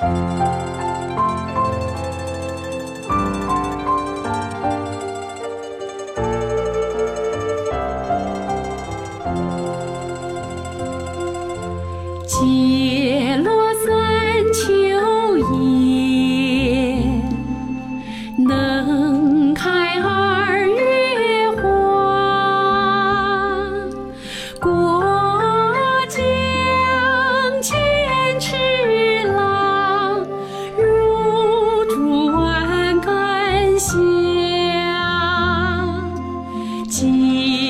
今。几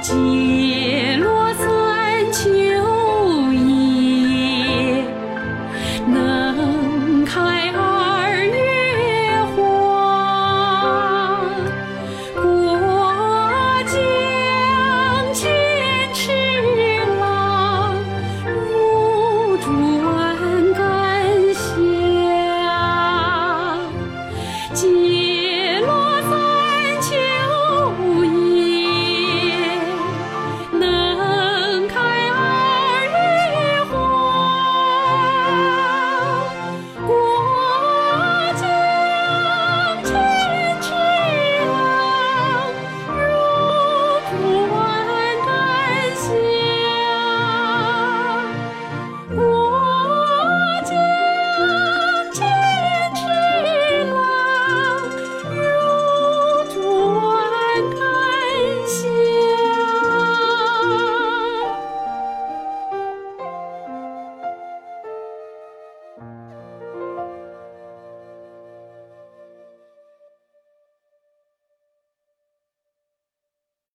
今